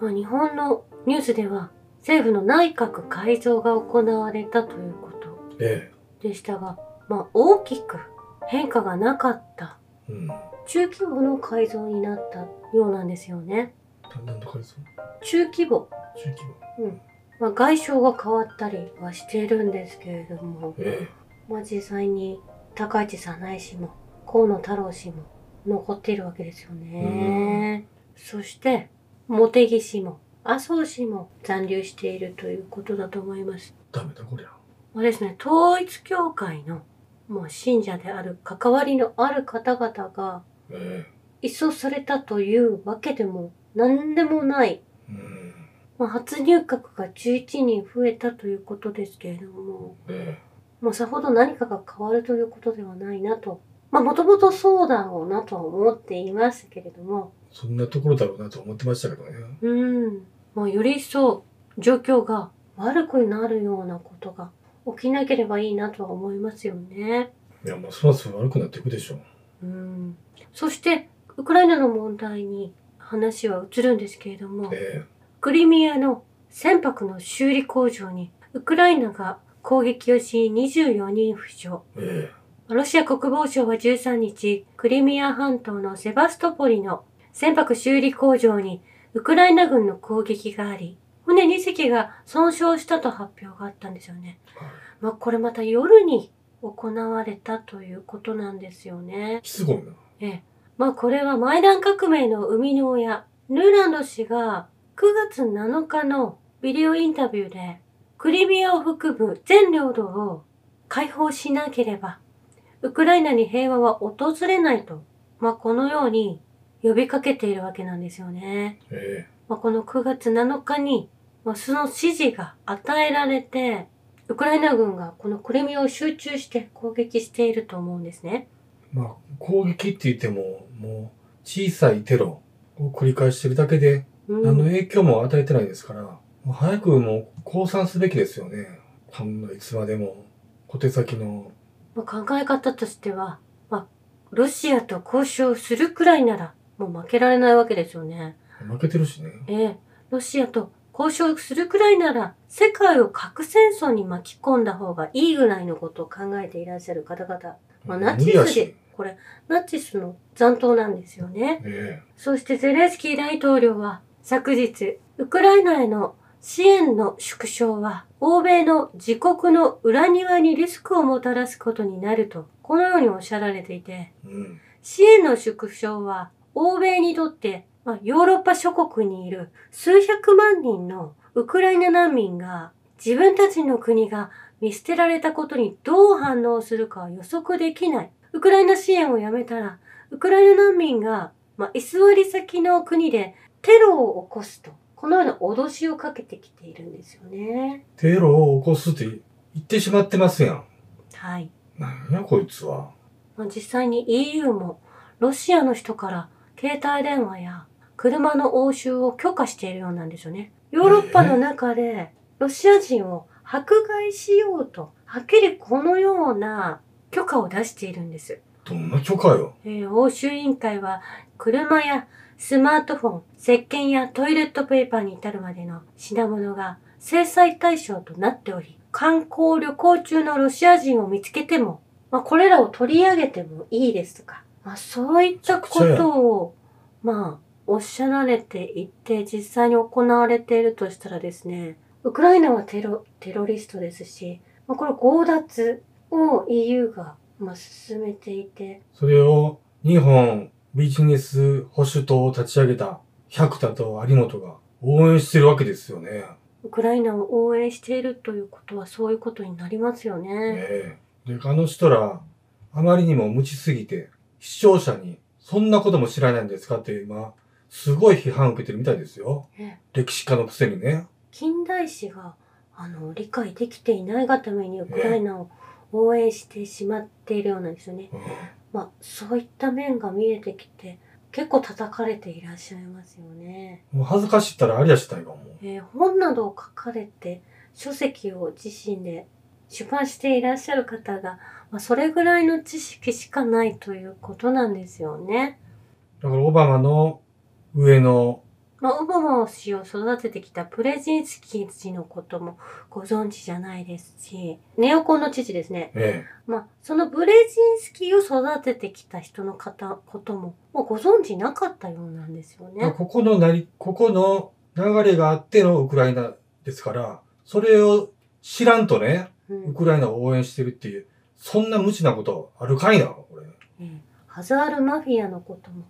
まあ日本のニュースでは政府の内閣改造が行われたということえでしたが、まあ大きく変化がなかったえ。うん。中規模の改造になったようなんですよね。中規模。中規模。まあ外相が変わったりはしているんですけれども、えまあ実際に高市早苗氏も河野太郎氏も残っているわけですよね。そして、茂木氏も麻生氏も残留しているということだと思います。え。ダメだ、こりゃ。まあですね、統一教会のもう信者である関わりのある方々がえ一掃されたというわけでも何でもない。え。うん。まあ、初入閣が11人増えたということですけれども、えまあ、さほど何かが変わるということではないなと。まあ、もともとそうだろうなとは思っていますけれども、え。そんなところだろうなと思ってましたけどね。うん。まあ、より一層状況が悪くなるようなことが起きなければいいなとは思いますよね。いや、もうそろそろ悪くなっていくでしょう。うん。そして、ウクライナの問題に話は移るんですけれども、えクリミアの船舶の修理工場にウクライナが攻撃をし24人負傷。え。えロシア国防省は13日、クリミア半島のセバストポリの船舶修理工場にウクライナ軍の攻撃があり、船2隻が損傷したと発表があったんですよね。まあこれまた夜に行われたということなんですよね。すごいな。ええ。まあこれはマイダン革命の生みの親、ヌーランド氏が9月7日のビデオインタビューで、クリミアを含む全領土を解放しなければ、ウクライナに平和は訪れないと、まあこのように呼びかけているわけなんですよね。えまあ、この9月7日に、まあ、その指示が与えられて、ウクライナ軍がこのクリミアを集中して攻撃していると思うんですね。え。まあ、攻撃って言っても、もう、小さいテロを繰り返してるだけで、うん何の影響も与えてないですから、もう早くもう降参すべきですよね。こんないつまでも小手先の、まあ、考え方としては、まあ、ロシアと交渉するくらいなら、もう負けられないわけですよね。負けてるしね。ええ、ロシアと交渉するくらいなら、世界を核戦争に巻き込んだ方がいいぐらいのことを考えていらっしゃる方々。まあ、ナチスで、これ、ナチスの残党なんですよね。えそしてゼレンスキー大統領は昨日、ウクライナへの支援の縮小は、欧米の自国の裏庭にリスクをもたらすことになると、このようにおっしゃられていて、え。うん。支援の縮小は、欧米にとって、まあ、ヨーロッパ諸国にいる数百万人のウクライナ難民が、自分たちの国が見捨てられたことにどう反応するかは予測できない。ウクライナ支援をやめたら、ウクライナ難民が、まあ、居座り先の国でテロを起こすと、このような脅しをかけてきているんですよね。テロを起こすって言ってしまってますやん。はい。なんやこいつは。まあ、実際に EU もロシアの人から携帯電話や車の押収を許可しているようなんですよね。ヨーロッパの中でロシア人を迫害しようと、はっきりこのような許可を出しているんです。どんな許可よ？えー欧州委員会は車やスマートフォン、石鹸やトイレットペーパーに至るまでの品物が制裁対象となっており、観光旅行中のロシア人を見つけても、まあ、これらを取り上げてもいいですとか、まあ、そういったことを、まあ、おっしゃられていて、実際に行われているとしたらですね、ウクライナはテロ、テロリストですし、まあ、これ強奪を EU が、まあ、進めていて、それを日本ビジネス保守党を立ち上げた百田と有本が応援してるわけですよね。ウクライナを応援しているということはそういうことになりますよね。ええ。で、あの人ら、あまりにも無知すぎて、視聴者に、そんなことも知らないんですかって今、すごい批判を受けてるみたいですよ。ね歴史家のくせにね。近代史があの理解できていないがためにウクライナを応援してしまっているようなんですよね。うんまあそういった面が見えてきて結構叩かれていらっしゃいますよね。もう恥ずかしいったらありゃしたいわ、もう。えー本などを書かれて書籍を自身で出版していらっしゃる方が、まあ、それぐらいの知識しかないということなんですよね。だからオバマの上のまあ、オバマ氏を育ててきたプレジンスキー氏のこともご存知じゃないですし、ネオコンの父ですね。えまあ、そのブレジンスキーを育ててきた人の方、ことも、もうご存知なかったようなんですよね。ここのなり、ここの流れがあってのウクライナですから、それを知らんとね、うんウクライナを応援してるっていう、そんな無知なことあるかいな、これ。ええハザールマフィアのことも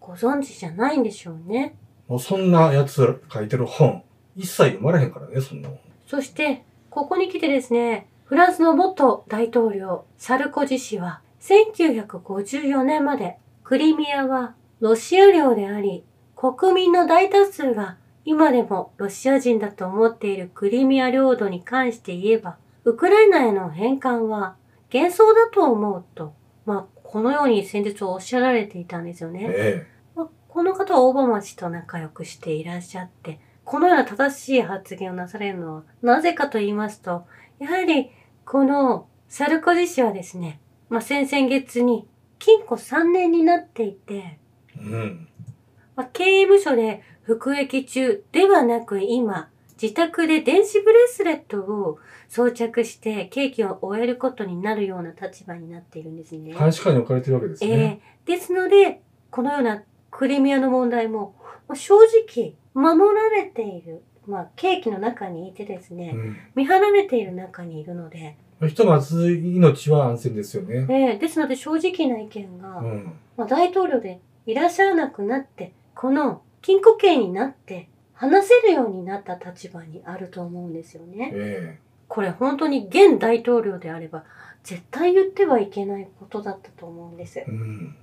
ご存知じゃないんでしょうね。もうそんなやつら書いてる本、一切読まれへんからね、そんなもん。そして、ここに来てですね、フランスの元大統領、サルコジ氏は、1954年まで、クリミアはロシア領であり、国民の大多数が今でもロシア人だと思っているクリミア領土に関して言えば、ウクライナへの返還は幻想だと思うと、まあ、このように先日おっしゃられていたんですよね。えまあこの方はオバマ氏と仲良くしていらっしゃって、このような正しい発言をなされるのは、なぜかと言いますと、やはり、このサルコジ氏はですね、まあ、先々月に禁錮3年になっていて、え。うん。まあ、刑務所で服役中ではなく今、自宅で電子ブレスレットを装着して刑期を終えることになるような立場になっているんですね。監視下に置かれてるわけですえね。えですので、このようなクリミアの問題も、まあ正直、守られている、まあ、刑期の中にいてですね、うん。見張られている中にいるので、ひとまず命は安全ですよね。ええですので正直な意見が、うん。まあ、大統領でいらっしゃらなくなって、この禁錮刑になって、話せるようになった立場にあると思うんですよね。えこれ本当に現大統領であれば、絶対言ってはいけないことだったと思うんですえ。。うん。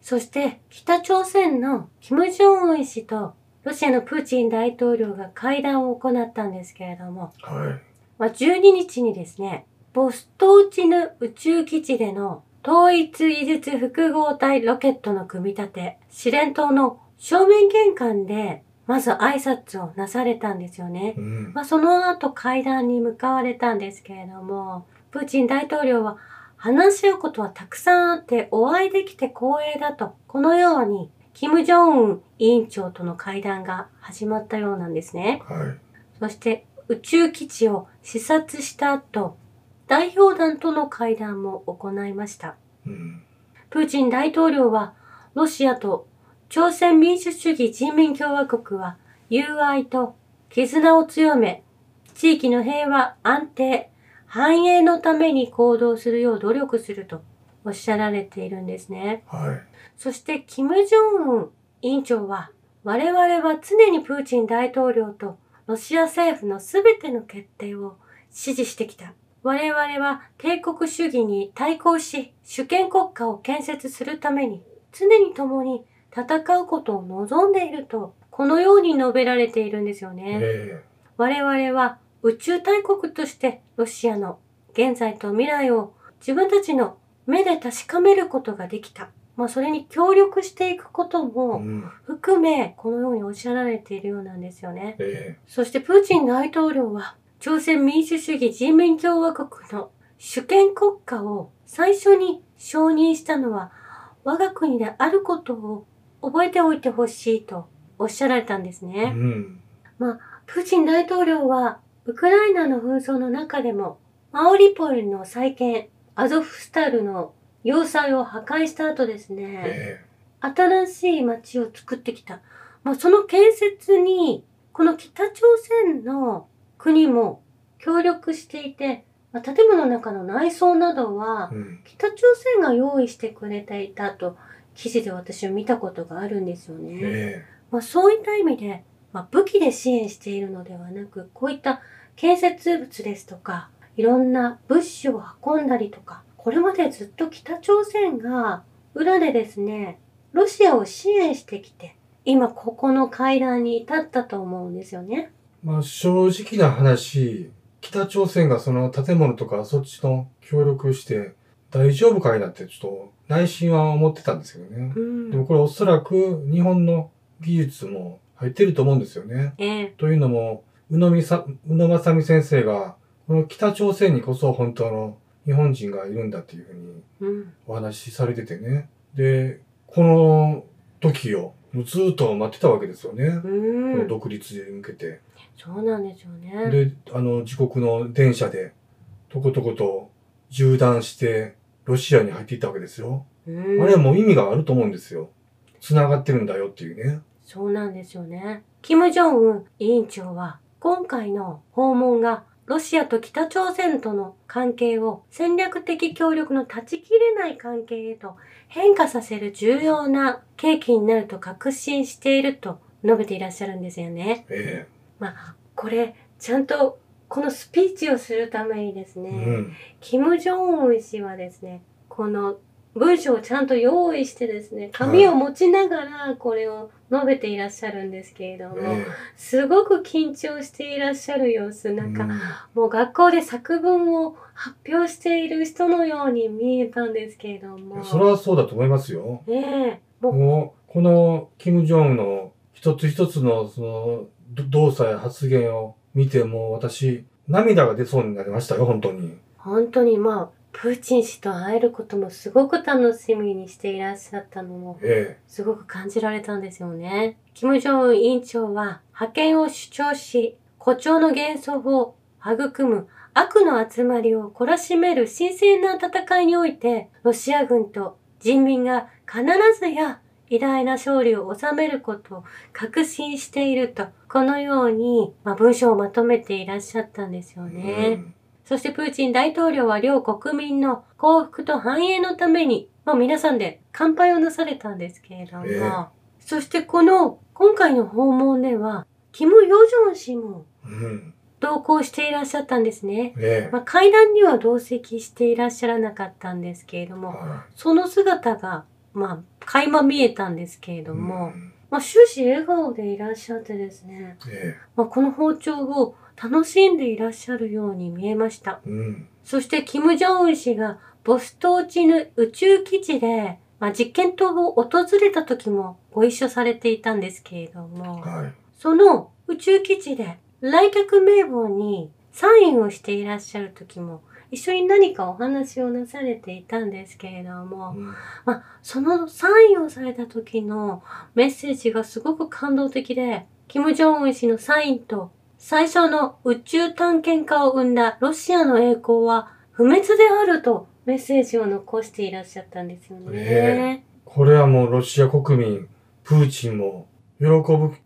そして北朝鮮のキム・ジョンウン氏とロシアのプーチン大統領が会談を行ったんですけれども、はい。まあ、12日にですね、ボストーチヌ宇宙基地での統一技術複合体ロケットの組み立て、試練棟の正面玄関で、まず挨拶をなされたんですよね。うん。まあ、その後会談に向かわれたんですけれども、プーチン大統領は話し合うことはたくさんあってお会いできて光栄だと、このように、キム・ジョンウン委員長との会談が始まったようなんですね。はい。そして宇宙基地を視察した後、代表団との会談も行いました。うん。プーチン大統領は、ロシアと朝鮮民主主義人民共和国は友愛と絆を強め、地域の平和、安定、繁栄のために行動するよう努力するとおっしゃられているんですね。はい。そして、キム・ジョンウン委員長は、我々は常にプーチン大統領とロシア政府のすべての決定を支持してきた。我々は帝国主義に対抗し、主権国家を建設するために、常に共に戦うことを望んでいると、このように述べられているんですよね。え我々は宇宙大国としてロシアの現在と未来を自分たちの目で確かめることができた。まあそれに協力していくこともん。含め、このようにおっしゃられているようなんですよね。えそしてプーチン大統領は朝鮮民主主義人民共和国の主権国家を最初に承認したのは我が国であることを覚えておいてほしいとおっしゃられたんですえ。ね。うん。プーチン大統領は、ウクライナの紛争の中でも、マオリポリの再建、アゾフスタルの要塞を破壊した後ですね、え新しい街を作ってきた。まあ、その建設に、この北朝鮮の国も協力していて、まあ、建物の中の内装などは。北朝鮮が用意してくれていたと、記事で私は見たことがあるんですよね。えまあ、そういった意味で、まあ、武器で支援しているのではなく、こういった建設物ですとか、いろんな物資を運んだりとか、これまでずっと北朝鮮が裏でですね、ロシアを支援してきて、今ここの会談に至ったと思うんですよね。え。まあ正直な話、北朝鮮がその建物とかそっちの協力して大丈夫かいなってちょっと内心は思ってたんですけどね。うんでもこれおそらく日本の技術も入ってると思うんですよね。ええというのも、宇野みさ、宇野正美先生が、この北朝鮮にこそ本当の日本人がいるんだっていうふうにうん。お話しされててね。で、この時をずーっと待ってたわけですよね。うこんの。独立に向けて。そうなんですよね。で、あの、自国の電車で、とことこと縦断して、ロシアに入っていったわけですよ。うんあれはもう意味があると思うんですよ。繋がってるんだよっていうね。そうなんですよね。キム・ジョンウン委員長は、今回の訪問がロシアと北朝鮮との関係を戦略的協力の断ち切れない関係へと変化させる重要な契機になると確信していると述べていらっしゃるんですよね。えまあ、これ、ちゃんとこのスピーチをするためにですえね、うん。キム・ジョンウン氏はですね、この文章をちゃんと用意してですね、紙を持ちながらこれを述べていらっしゃるんですけれども、えすごく緊張していらっしゃる様子、えなんか、うんもう学校で作文を発表している人のように見えたんですけれども。それはそうだと思いますよ。ねえ、もう、もう、この、キム・ジョンウンの一つ一つの、その、ど動作や発言を見て、もう私、涙が出そうになりましたよ、本当に。本当にまあ、プーチン氏と会えることもすごく楽しみにしていらっしゃったのもえすごく感じられたんですよね。キム・ジョンウン委員長は覇権を主張し、誇張の幻想を育む悪の集まりを懲らしめる神聖な戦いにおいて、ロシア軍と人民が必ずや偉大な勝利を収めることを確信していると、このように、まあ、文章をまとめていらっしゃったんですよえね。うんそしてプーチン大統領は両国民の幸福と繁栄のために、まあ皆さんで乾杯をなされたんですけれども、ええそしてこの今回の訪問では、キム・ヨジョン氏もうん。同行していらっしゃったんですね。ええまあ、会談には同席していらっしゃらなかったんですけれども、はその姿が、まあ、垣間見えたんですけれいども、うんまあ、終始笑顔でいらっしゃってですね、えまあ、この包丁を楽しんでいらっしゃるように見えました。えうん。そして、キム・ジョンウン氏がボストーチヌ宇宙基地で、まあ、実験棟を訪れた時もご一緒されていたんですけれども、はい。その宇宙基地で来客名簿にサインをしていらっしゃる時も、一緒に何かお話をなされていたんですけれども、うんまあ、そのサインをされた時のメッセージがすごく感動的で、キム・ジョンウン氏のサインと最初の宇宙探検家を生んだロシアの栄光は不滅であるとメッセージを残していらっしゃったんですよね。ねこれはもうロシア国民、プーチンも喜ぶ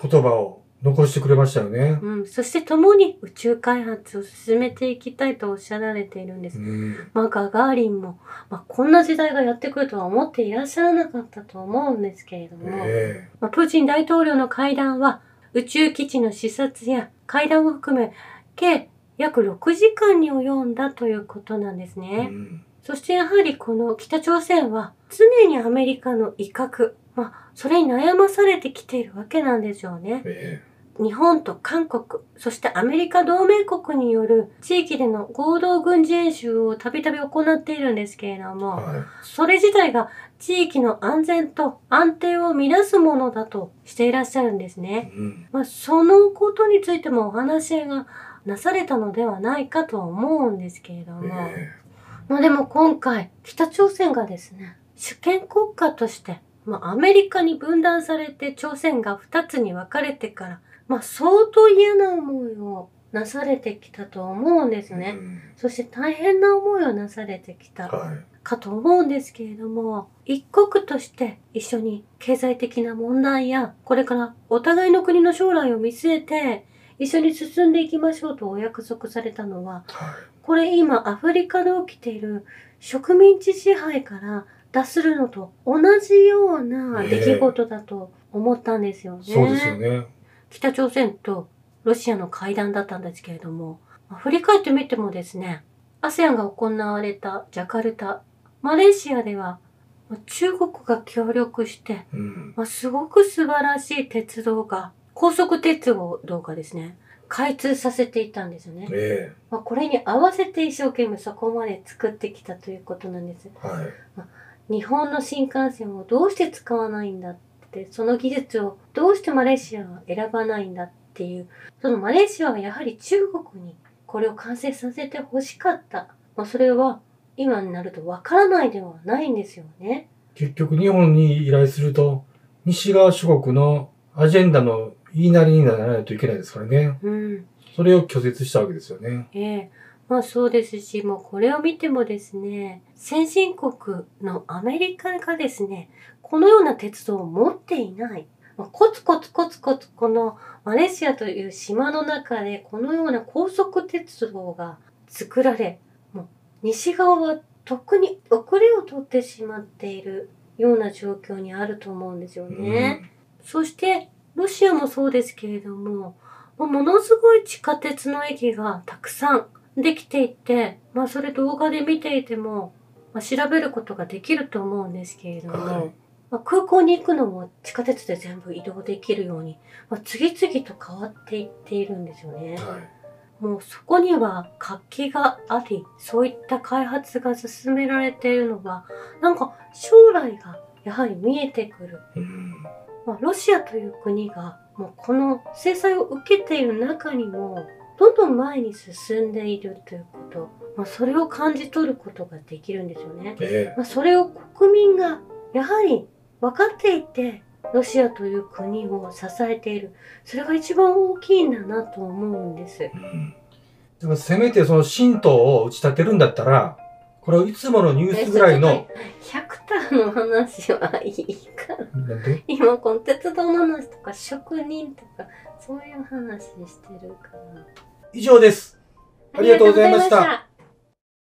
言葉を残してくれましたよね。うん、そして共に宇宙開発を進めていきたいとおっしゃられているんですう。ん。まあ、ガガーリンも、まあ、こんな時代がやってくるとは思っていらっしゃらなかったと思うんですけれども、えまあ、プーチン大統領の会談は宇宙基地の視察や会談を含め計約6時間に及んだということなんですえね。うんそしてやはりこの北朝鮮は常にアメリカの威嚇、まあ、それに悩まされてきているわけなんでしょうね。え日本と韓国、そしてアメリカ同盟国による地域での合同軍事演習をたびたび行っているんですけれどえも、はい。それ自体が地域の安全と安定を乱すものだとしていらっしゃるんですね。うん。まあ、そのことについてもお話がなされたのではないかと思うんですけれども、えまあでも今回北朝鮮がですね、主権国家として、まあアメリカに分断されて朝鮮が2つに分かれてから、まあ相当嫌な思いをなされてきたと思うんですえね。うんそして大変な思いをなされてきたはい。かと思うんですけれども、一国として一緒に経済的な問題や、これからお互いの国の将来を見据えて、一緒に進んでいきましょうとお約束されたのは、はい。これ今アフリカで起きている植民地支配から脱するのと同じような出来事だと思ったんですよね。そうですよね。北朝鮮とロシアの会談だったんですけれども、振り返ってみてもですね、ASEAN が行われたジャカルタ、マレーシアではまあ中国が協力して、うん。まあ、すごく素晴らしい鉄道が、高速鉄道がですね、開通させていたんですよね。えまあ、これに合わせて一生懸命そこまで作ってきたということなんです。えはい。日本の新幹線をどうして使わないんだって、その技術をどうしてマレーシアは選ばないんだっていう、そのマレーシアはやはり中国にこれを完成させて欲しかった。まあ、それは今になるとわからないではないんですよね。結局日本に依頼すると、西側諸国のアジェンダの言いなりにならないといけないですからね。うん。それを拒絶したわけですよね。ええまあそうですし、もうこれを見てもですね、先進国のアメリカがですね、このような鉄道を持っていない。まあコツコツコツコツこのマレーシアという島の中でこのような高速鉄道が作られ、もう西側は特に遅れを取ってしまっているような状況にあると思うんですよね。そして、ロシアもそうですけれども、もうものすごい地下鉄の駅がたくさんできていて、まあそれ動画で見ていても、まあ、調べることができると思うんですけれども、はいまあ、空港に行くのも地下鉄で全部移動できるように、まあ、次々と変わっていっているんですよね。はい。もうそこには活気があり、そういった開発が進められているのは、なんか将来がやはり見えてくる。うん。まあ、ロシアという国がもうこの制裁を受けている中にもどんどん前に進んでいるということ、まあ、それを感じ取ることができるんですよね。えまあ、それを国民がやはり分かっていてロシアという国を支えているそれが一番大きいんだなと思うんですえ。。うん。でもせめてその神道を打ち立てるんだったら、これをいつものニュースぐらいの、100ターの話はいいから今この鉄道の話とか職人とかそういう話してるから。以上です。ありがとうございました